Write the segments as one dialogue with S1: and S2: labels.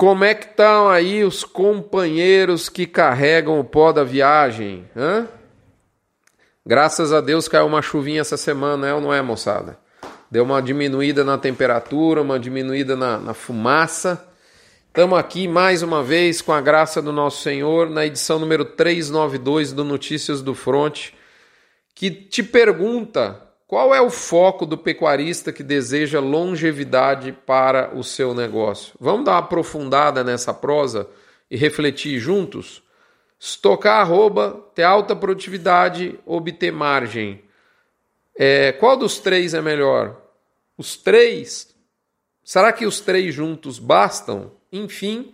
S1: Como é que estão aí os companheiros que carregam o pó da viagem? Hã? Graças a Deus caiu uma chuvinha essa semana, é ou não é, moçada? Deu uma diminuída na temperatura, uma diminuída na, na fumaça. Estamos aqui mais uma vez com a graça do nosso Senhor na edição número 392 do Notícias do Fronte, que te pergunta qual é o foco do pecuarista que deseja longevidade para o seu negócio? Vamos dar uma aprofundada nessa prosa e refletir juntos? Estocar arroba, ter alta produtividade, obter margem. É, qual dos três é melhor? Os três? Será que os três juntos bastam? Enfim,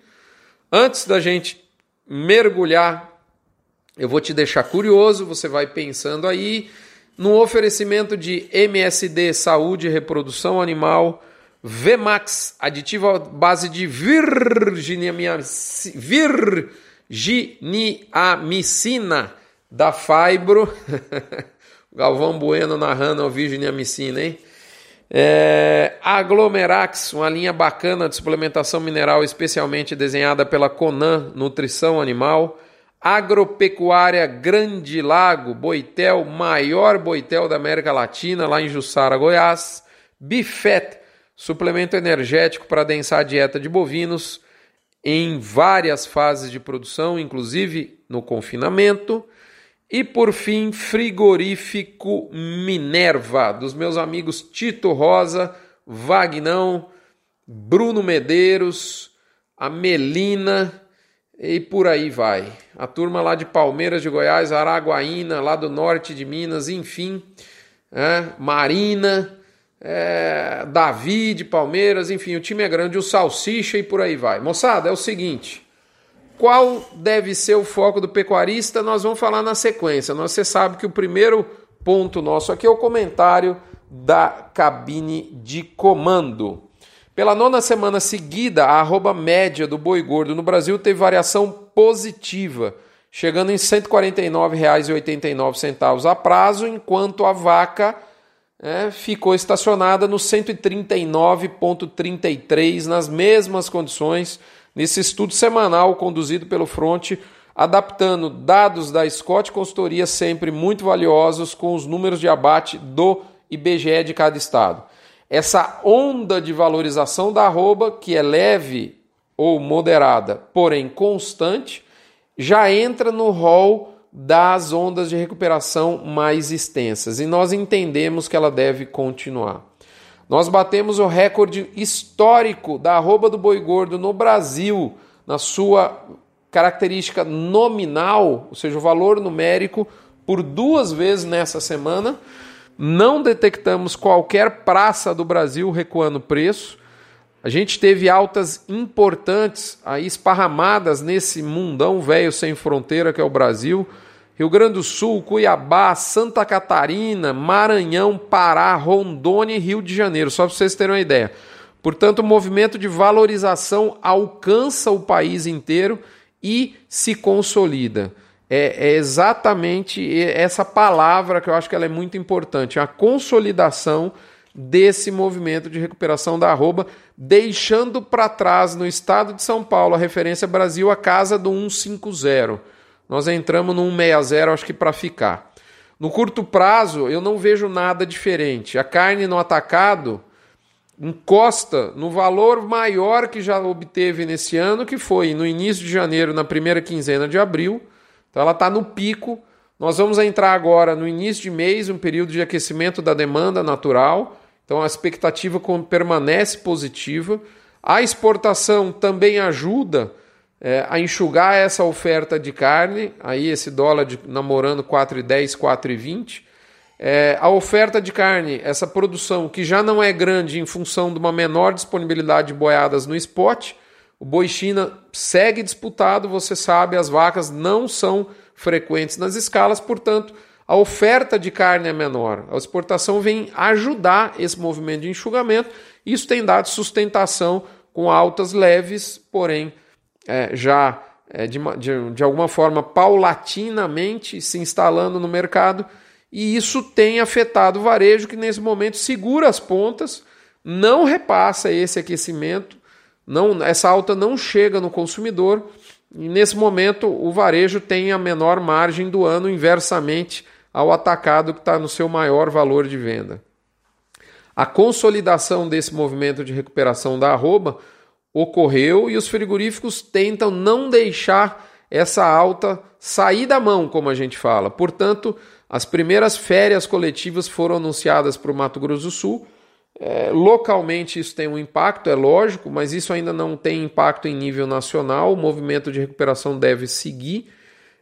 S1: antes da gente mergulhar, eu vou te deixar curioso, você vai pensando aí no oferecimento de MSD Saúde e Reprodução Animal, Vmax, aditivo à base de virginiamicina da Fibro. Galvão Bueno narrando a virginiamicina, hein? É, Aglomerax, uma linha bacana de suplementação mineral especialmente desenhada pela Conan Nutrição Animal. Agropecuária Grande Lago, Boitel, maior boitel da América Latina, lá em Jussara, Goiás. Bifet, suplemento energético para adensar a dieta de bovinos em várias fases de produção, inclusive no confinamento. E por fim, frigorífico Minerva, dos meus amigos Tito Rosa, Vagnão, Bruno Medeiros, a Melina e por aí vai. A turma lá de Palmeiras de Goiás, Araguaína, lá do norte de Minas, enfim, é, Marina, é, Davi de Palmeiras, enfim, o time é grande, o Salsicha e por aí vai. Moçada, é o seguinte. Qual deve ser o foco do pecuarista? Nós vamos falar na sequência. Você sabe que o primeiro ponto nosso aqui é o comentário da cabine de comando. Pela nona semana seguida, a arroba média do boi gordo no Brasil teve variação positiva, chegando em R$ 149,89 a prazo, enquanto a vaca é, ficou estacionada no 139,33 nas mesmas condições, nesse estudo semanal conduzido pelo Fronte, adaptando dados da Scott Consultoria, sempre muito valiosos, com os números de abate do IBGE de cada estado essa onda de valorização da arroba, que é leve ou moderada, porém constante, já entra no rol das ondas de recuperação mais extensas e nós entendemos que ela deve continuar. Nós batemos o recorde histórico da arroba do boi gordo no Brasil, na sua característica nominal, ou seja, o valor numérico, por duas vezes nessa semana não detectamos qualquer praça do Brasil recuando preço. A gente teve altas importantes aí esparramadas nesse mundão velho sem fronteira que é o Brasil. Rio Grande do Sul, Cuiabá, Santa Catarina, Maranhão, Pará, Rondônia e Rio de Janeiro, só para vocês terem uma ideia. Portanto, o movimento de valorização alcança o país inteiro e se consolida é, é, exatamente essa palavra que eu acho que ela é muito importante, a consolidação desse movimento de recuperação da arroba, deixando para trás no estado de São Paulo a referência Brasil a casa do 150. Nós entramos no 160, acho que para ficar. No curto prazo, eu não vejo nada diferente. A carne no atacado encosta no valor maior que já obteve nesse ano, que foi no início de janeiro, na primeira quinzena de abril, então ela está no pico. Nós vamos entrar agora no início de mês, um período de aquecimento da demanda natural. Então a expectativa permanece positiva. A exportação também ajuda é, a enxugar essa oferta de carne, aí esse dólar de, namorando 4,10, 4,20. É, a oferta de carne, essa produção que já não é grande em função de uma menor disponibilidade de boiadas no spot, o boi China segue disputado, você sabe, as vacas não são frequentes nas escalas, portanto, a oferta de carne é menor. A exportação vem ajudar esse movimento de enxugamento. Isso tem dado sustentação com altas leves, porém é, já é, de, de, de alguma forma paulatinamente se instalando no mercado. E isso tem afetado o varejo, que nesse momento segura as pontas, não repassa esse aquecimento não, essa alta não chega no consumidor e nesse momento o varejo tem a menor margem do ano inversamente ao atacado que está no seu maior valor de venda. A consolidação desse movimento de recuperação da arroba ocorreu e os frigoríficos tentam não deixar essa alta sair da mão, como a gente fala. Portanto, as primeiras férias coletivas foram anunciadas para o Mato Grosso do Sul. É, localmente isso tem um impacto, é lógico, mas isso ainda não tem impacto em nível nacional. O movimento de recuperação deve seguir.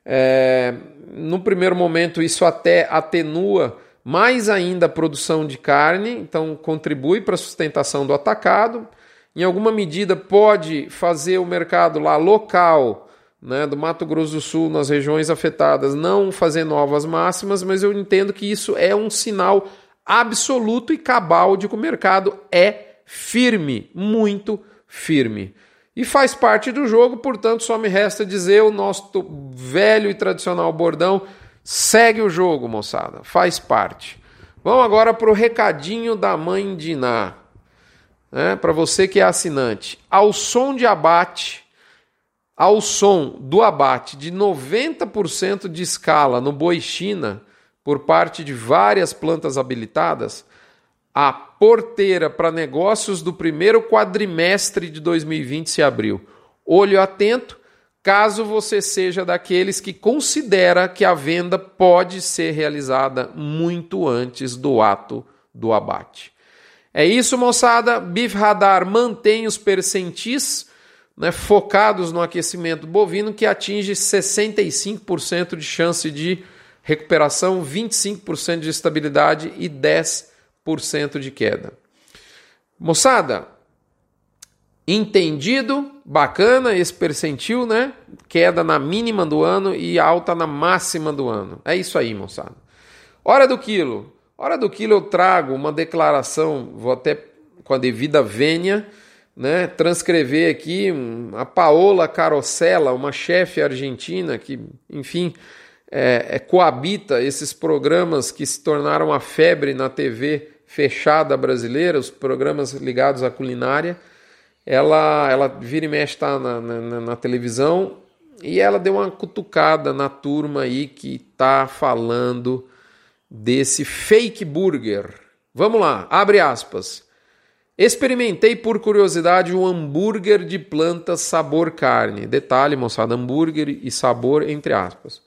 S1: É, no primeiro momento, isso até atenua mais ainda a produção de carne, então contribui para a sustentação do atacado. Em alguma medida, pode fazer o mercado lá local né, do Mato Grosso do Sul, nas regiões afetadas, não fazer novas máximas, mas eu entendo que isso é um sinal absoluto e cabal de que o mercado é firme, muito firme. E faz parte do jogo, portanto, só me resta dizer o nosso velho e tradicional bordão: segue o jogo, moçada, faz parte. Vamos agora para o recadinho da mãe Diná. Né, para você que é assinante. Ao som de abate ao som do abate de 90% de escala no boi China por parte de várias plantas habilitadas, a porteira para negócios do primeiro quadrimestre de 2020 se abriu. Olho atento, caso você seja daqueles que considera que a venda pode ser realizada muito antes do ato do abate. É isso, moçada. Bif Radar mantém os percentis né, focados no aquecimento bovino que atinge 65% de chance de recuperação, 25% de estabilidade e 10% de queda. Moçada, entendido, bacana esse percentil, né? Queda na mínima do ano e alta na máxima do ano. É isso aí, moçada. Hora do quilo. Hora do quilo eu trago uma declaração, vou até com a devida vênia, né, transcrever aqui a Paola Carosella, uma chefe argentina que, enfim, é, é, coabita esses programas que se tornaram a febre na TV fechada brasileira, os programas ligados à culinária. Ela, ela vira e mexe tá na, na, na televisão e ela deu uma cutucada na turma aí que tá falando desse fake burger. Vamos lá, abre aspas. Experimentei por curiosidade um hambúrguer de planta sabor carne. Detalhe, moçada, hambúrguer e sabor entre aspas.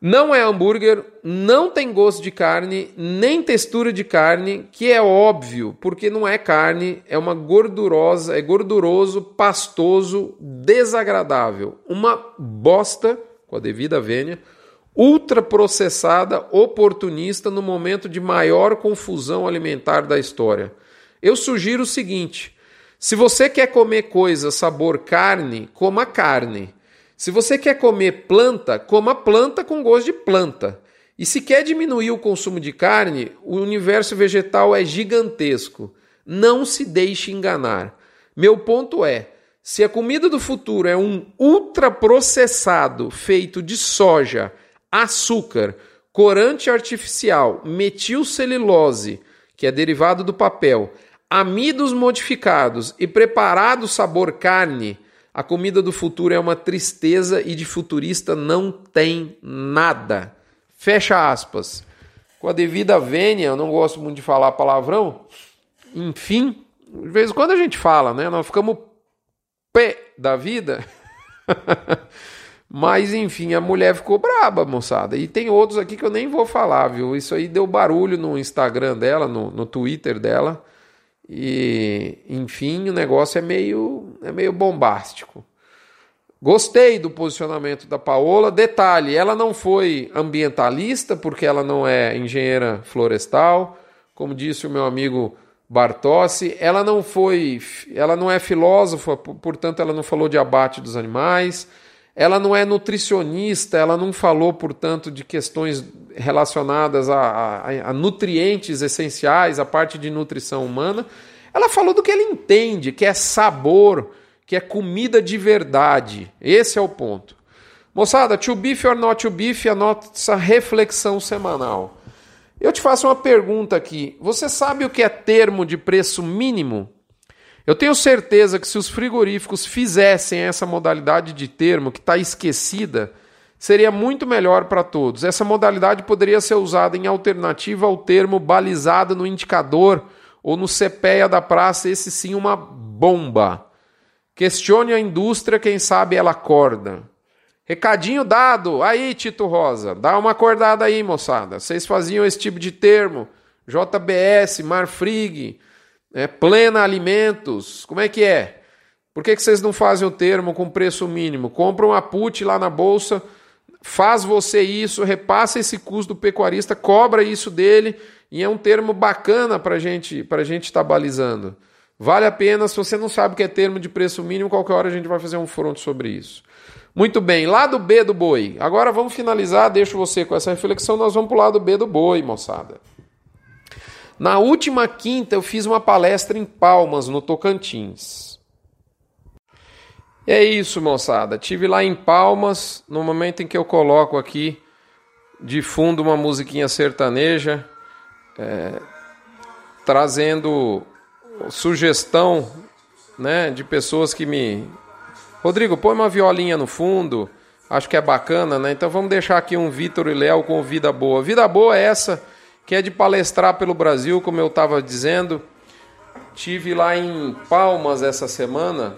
S1: Não é hambúrguer, não tem gosto de carne, nem textura de carne, que é óbvio, porque não é carne, é uma gordurosa, é gorduroso, pastoso, desagradável. Uma bosta, com a devida vênia, ultraprocessada, oportunista no momento de maior confusão alimentar da história. Eu sugiro o seguinte: se você quer comer coisa sabor carne, coma carne. Se você quer comer planta, coma planta com gosto de planta. E se quer diminuir o consumo de carne, o universo vegetal é gigantesco. Não se deixe enganar. Meu ponto é: se a comida do futuro é um ultraprocessado feito de soja, açúcar, corante artificial, metilcelulose, que é derivado do papel, amidos modificados e preparado sabor carne, a comida do futuro é uma tristeza e de futurista não tem nada. Fecha aspas. Com a devida vênia, eu não gosto muito de falar palavrão. Enfim, de vez em quando a gente fala, né? Nós ficamos pé da vida. Mas enfim, a mulher ficou braba, moçada. E tem outros aqui que eu nem vou falar, viu? Isso aí deu barulho no Instagram dela, no, no Twitter dela. E, enfim, o negócio é meio, é meio bombástico. Gostei do posicionamento da Paola. Detalhe, ela não foi ambientalista, porque ela não é engenheira florestal, como disse o meu amigo Bartossi. Ela não foi, ela não é filósofa, portanto, ela não falou de abate dos animais. Ela não é nutricionista, ela não falou, portanto, de questões relacionadas a, a, a, nutrientes essenciais, a parte de nutrição humana. Ela falou do que ela entende, que é sabor, que é comida de verdade. Esse é o ponto. Moçada, to beef or not to beef, a nossa reflexão semanal. Eu te faço uma pergunta aqui. Você sabe o que é termo de preço mínimo? Eu tenho certeza que se os frigoríficos fizessem essa modalidade de termo que está esquecida, seria muito melhor para todos. Essa modalidade poderia ser usada em alternativa ao termo balizado no indicador ou no CPEA da praça, esse sim uma bomba. Questione a indústria, quem sabe ela acorda. Recadinho dado. Aí, Tito Rosa, dá uma acordada aí, moçada. Vocês faziam esse tipo de termo. JBS, Marfrig, é, Plena Alimentos. Como é que é? Por que, que vocês não fazem o termo com preço mínimo? Compra uma put lá na bolsa, faz você isso, repassa esse custo do pecuarista, cobra isso dele e é um termo bacana para gente, a gente estar tá balizando. Vale a pena, se você não sabe o que é termo de preço mínimo, qualquer hora a gente vai fazer um fronto sobre isso. Muito bem, lado B do boi. Agora vamos finalizar, deixo você com essa reflexão, nós vamos para o lado B do boi, moçada. Na última quinta eu fiz uma palestra em Palmas, no Tocantins. É isso, moçada. Tive lá em Palmas, no momento em que eu coloco aqui de fundo uma musiquinha sertaneja, é, trazendo sugestão né, de pessoas que me Rodrigo, põe uma violinha no fundo. Acho que é bacana, né? Então vamos deixar aqui um Vitor e Léo com Vida Boa. Vida Boa é essa que é de palestrar pelo Brasil, como eu estava dizendo. Tive lá em Palmas essa semana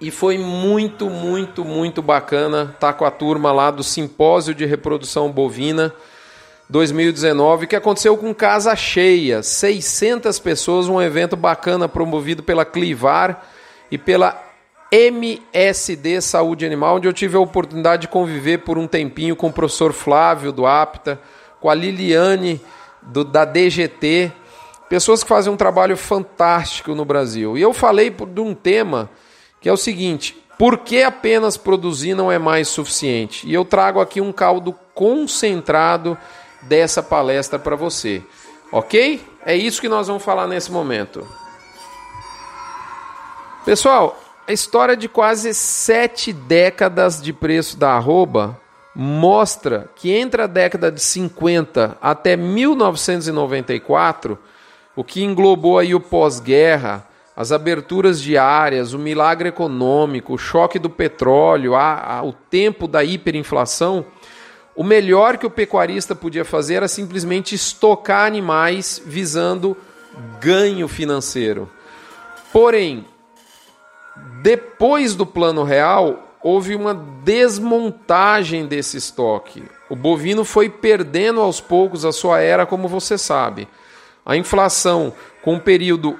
S1: e foi muito, muito, muito bacana estar tá com a turma lá do Simpósio de Reprodução Bovina 2019, que aconteceu com casa cheia, 600 pessoas, um evento bacana promovido pela Clivar e pela MSD Saúde Animal, onde eu tive a oportunidade de conviver por um tempinho com o professor Flávio do APTA, com a Liliane do, da DGT, pessoas que fazem um trabalho fantástico no Brasil. E eu falei de um tema que é o seguinte: por que apenas produzir não é mais suficiente? E eu trago aqui um caldo concentrado dessa palestra para você. Ok? É isso que nós vamos falar nesse momento. Pessoal, a história de quase sete décadas de preço da arroba mostra que entre a década de 50 até 1994, o que englobou aí o pós-guerra, as aberturas diárias, o milagre econômico, o choque do petróleo, a, a, o tempo da hiperinflação, o melhor que o pecuarista podia fazer era simplesmente estocar animais visando ganho financeiro. Porém, depois do plano real, houve uma desmontagem desse estoque. O bovino foi perdendo aos poucos a sua era, como você sabe. A inflação, com um período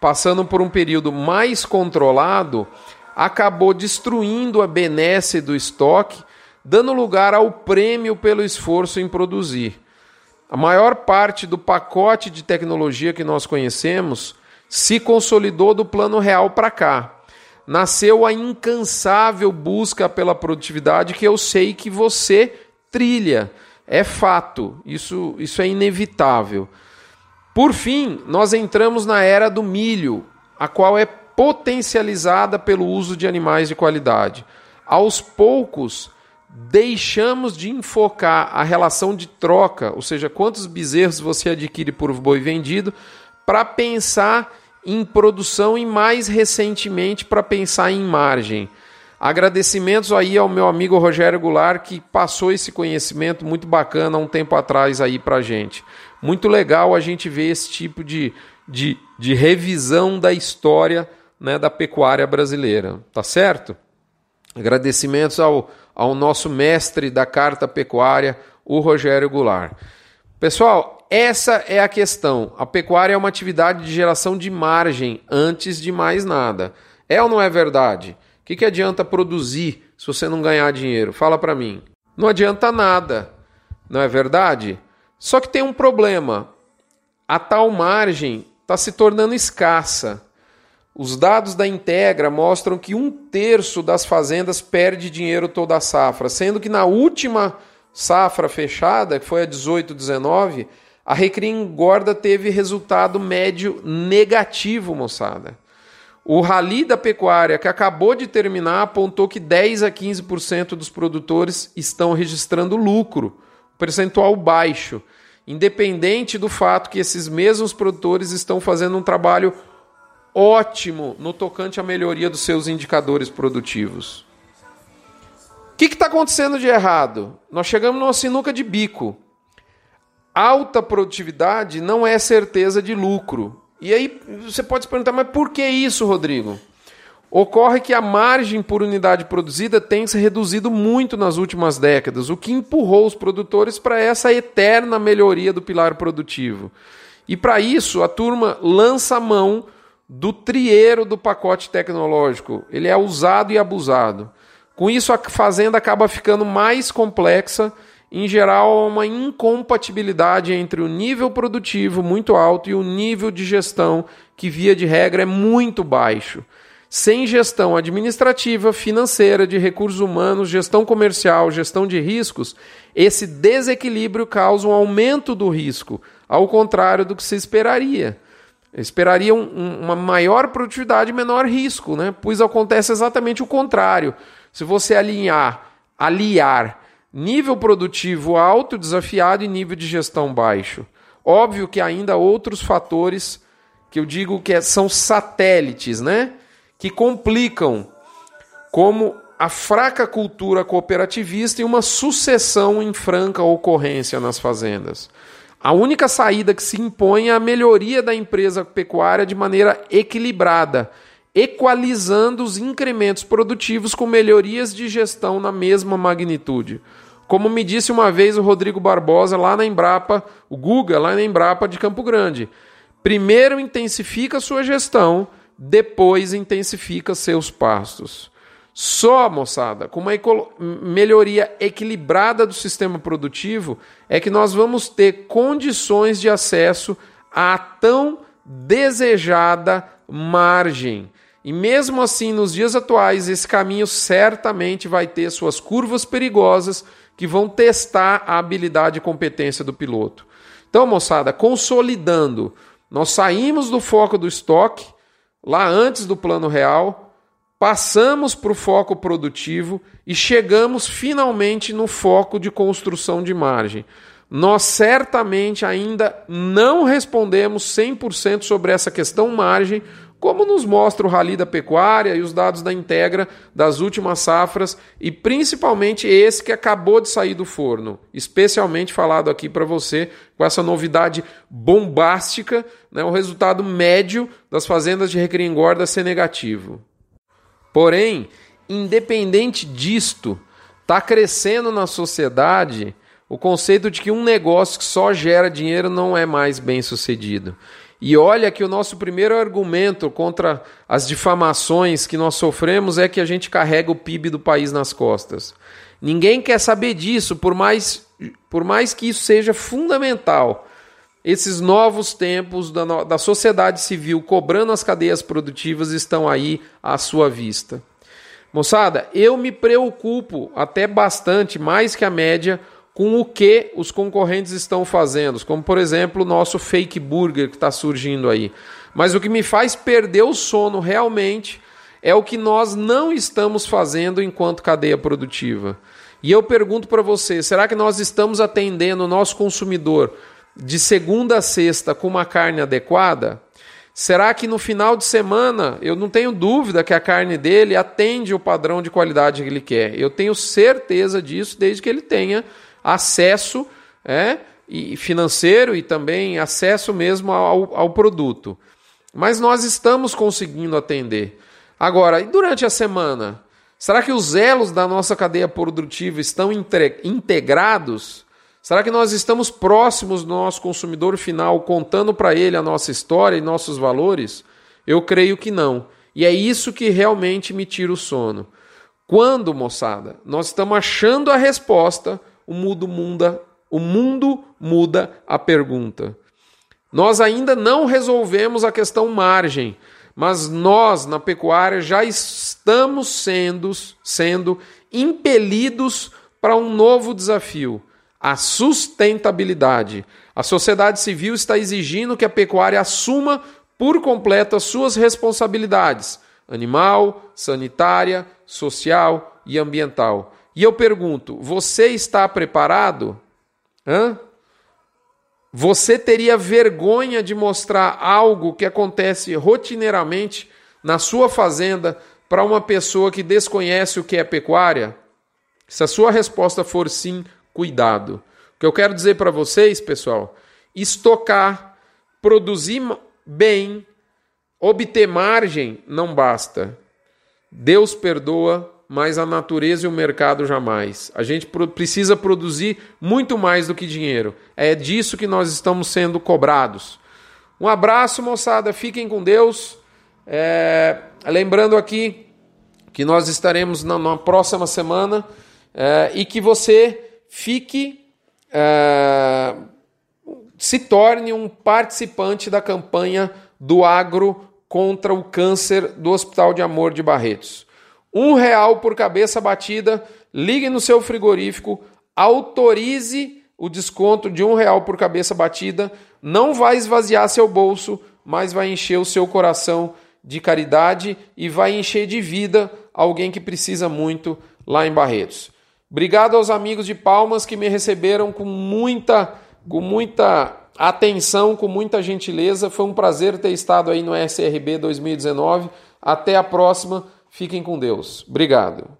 S1: passando por um período mais controlado, acabou destruindo a benesse do estoque, dando lugar ao prêmio pelo esforço em produzir. A maior parte do pacote de tecnologia que nós conhecemos se consolidou do plano real para cá nasceu a incansável busca pela produtividade que eu sei que você trilha. É fato, isso, isso é inevitável. Por fim, nós entramos na era do milho, a qual é potencializada pelo uso de animais de qualidade. Aos poucos, deixamos de enfocar a relação de troca, ou seja, quantos bezerros você adquire por boi vendido, para pensar em produção e mais recentemente para pensar em margem. Agradecimentos aí ao meu amigo Rogério Goulart que passou esse conhecimento muito bacana um tempo atrás aí para gente. Muito legal a gente ver esse tipo de, de, de revisão da história né, da pecuária brasileira, tá certo? Agradecimentos ao, ao nosso mestre da carta pecuária, o Rogério Goulart. Pessoal, essa é a questão. A pecuária é uma atividade de geração de margem antes de mais nada. É ou não é verdade? O que, que adianta produzir se você não ganhar dinheiro? Fala para mim. Não adianta nada. Não é verdade? Só que tem um problema. A tal margem está se tornando escassa. Os dados da Integra mostram que um terço das fazendas perde dinheiro toda a safra, sendo que na última safra fechada, que foi a 18-19, a Recrim Engorda teve resultado médio negativo, moçada. O Rally da Pecuária, que acabou de terminar, apontou que 10 a 15% dos produtores estão registrando lucro, percentual baixo, independente do fato que esses mesmos produtores estão fazendo um trabalho ótimo no tocante à melhoria dos seus indicadores produtivos. O que está acontecendo de errado? Nós chegamos numa sinuca de bico. Alta produtividade não é certeza de lucro. E aí você pode se perguntar, mas por que isso, Rodrigo? Ocorre que a margem por unidade produzida tem se reduzido muito nas últimas décadas, o que empurrou os produtores para essa eterna melhoria do pilar produtivo. E para isso, a turma lança a mão do trieiro do pacote tecnológico. Ele é usado e abusado. Com isso, a fazenda acaba ficando mais complexa. Em geral, uma incompatibilidade entre o nível produtivo muito alto e o nível de gestão, que via de regra é muito baixo. Sem gestão administrativa, financeira, de recursos humanos, gestão comercial, gestão de riscos, esse desequilíbrio causa um aumento do risco, ao contrário do que se esperaria. Esperaria um, uma maior produtividade e menor risco, né? pois acontece exatamente o contrário. Se você alinhar, aliar nível produtivo alto, desafiado e nível de gestão baixo. Óbvio que ainda há outros fatores que eu digo que é, são satélites, né? Que complicam, como a fraca cultura cooperativista e uma sucessão em franca ocorrência nas fazendas. A única saída que se impõe é a melhoria da empresa pecuária de maneira equilibrada, equalizando os incrementos produtivos com melhorias de gestão na mesma magnitude. Como me disse uma vez o Rodrigo Barbosa lá na Embrapa, o Guga lá na Embrapa de Campo Grande. Primeiro intensifica sua gestão, depois intensifica seus pastos. Só, moçada, com uma melhoria equilibrada do sistema produtivo é que nós vamos ter condições de acesso à tão desejada margem. E mesmo assim, nos dias atuais, esse caminho certamente vai ter suas curvas perigosas que vão testar a habilidade e competência do piloto. Então, moçada, consolidando, nós saímos do foco do estoque lá antes do plano real passamos para o foco produtivo e chegamos finalmente no foco de construção de margem. Nós certamente ainda não respondemos 100% sobre essa questão margem, como nos mostra o Rally da Pecuária e os dados da Integra das últimas safras e principalmente esse que acabou de sair do forno, especialmente falado aqui para você com essa novidade bombástica, né, o resultado médio das fazendas de recria engorda ser negativo. Porém, independente disto, está crescendo na sociedade o conceito de que um negócio que só gera dinheiro não é mais bem sucedido. E olha que o nosso primeiro argumento contra as difamações que nós sofremos é que a gente carrega o PIB do país nas costas. Ninguém quer saber disso, por mais, por mais que isso seja fundamental. Esses novos tempos da, da sociedade civil cobrando as cadeias produtivas estão aí à sua vista. Moçada, eu me preocupo até bastante, mais que a média, com o que os concorrentes estão fazendo, como por exemplo o nosso fake burger que está surgindo aí. Mas o que me faz perder o sono realmente é o que nós não estamos fazendo enquanto cadeia produtiva. E eu pergunto para você: será que nós estamos atendendo o nosso consumidor de segunda a sexta com uma carne adequada, será que no final de semana eu não tenho dúvida que a carne dele atende o padrão de qualidade que ele quer? Eu tenho certeza disso desde que ele tenha acesso é, e financeiro e também acesso mesmo ao, ao produto. Mas nós estamos conseguindo atender. Agora, e durante a semana? Será que os elos da nossa cadeia produtiva estão integrados? Será que nós estamos próximos do nosso consumidor final, contando para ele a nossa história e nossos valores? Eu creio que não. E é isso que realmente me tira o sono. Quando, moçada, nós estamos achando a resposta, o mundo muda, o mundo muda a pergunta. Nós ainda não resolvemos a questão margem, mas nós na pecuária já estamos sendo sendo impelidos para um novo desafio a sustentabilidade. A sociedade civil está exigindo que a pecuária assuma por completo as suas responsabilidades animal, sanitária, social e ambiental. E eu pergunto: você está preparado? Hã? Você teria vergonha de mostrar algo que acontece rotineiramente na sua fazenda para uma pessoa que desconhece o que é pecuária? Se a sua resposta for sim, cuidado. O que eu quero dizer para vocês, pessoal, estocar, produzir bem, obter margem não basta. Deus perdoa, mas a natureza e o mercado jamais. A gente precisa produzir muito mais do que dinheiro. É disso que nós estamos sendo cobrados. Um abraço, moçada. Fiquem com Deus. É... Lembrando aqui que nós estaremos na, na próxima semana é, e que você fique. É, se torne um participante da campanha do agro contra o câncer do Hospital de Amor de Barretos. Um real por cabeça batida, ligue no seu frigorífico, autorize o desconto de um real por cabeça batida, não vai esvaziar seu bolso, mas vai encher o seu coração de caridade e vai encher de vida alguém que precisa muito lá em Barretos. Obrigado aos amigos de Palmas que me receberam com muita, com muita atenção, com muita gentileza. Foi um prazer ter estado aí no SRB 2019. Até a próxima. Fiquem com Deus. Obrigado.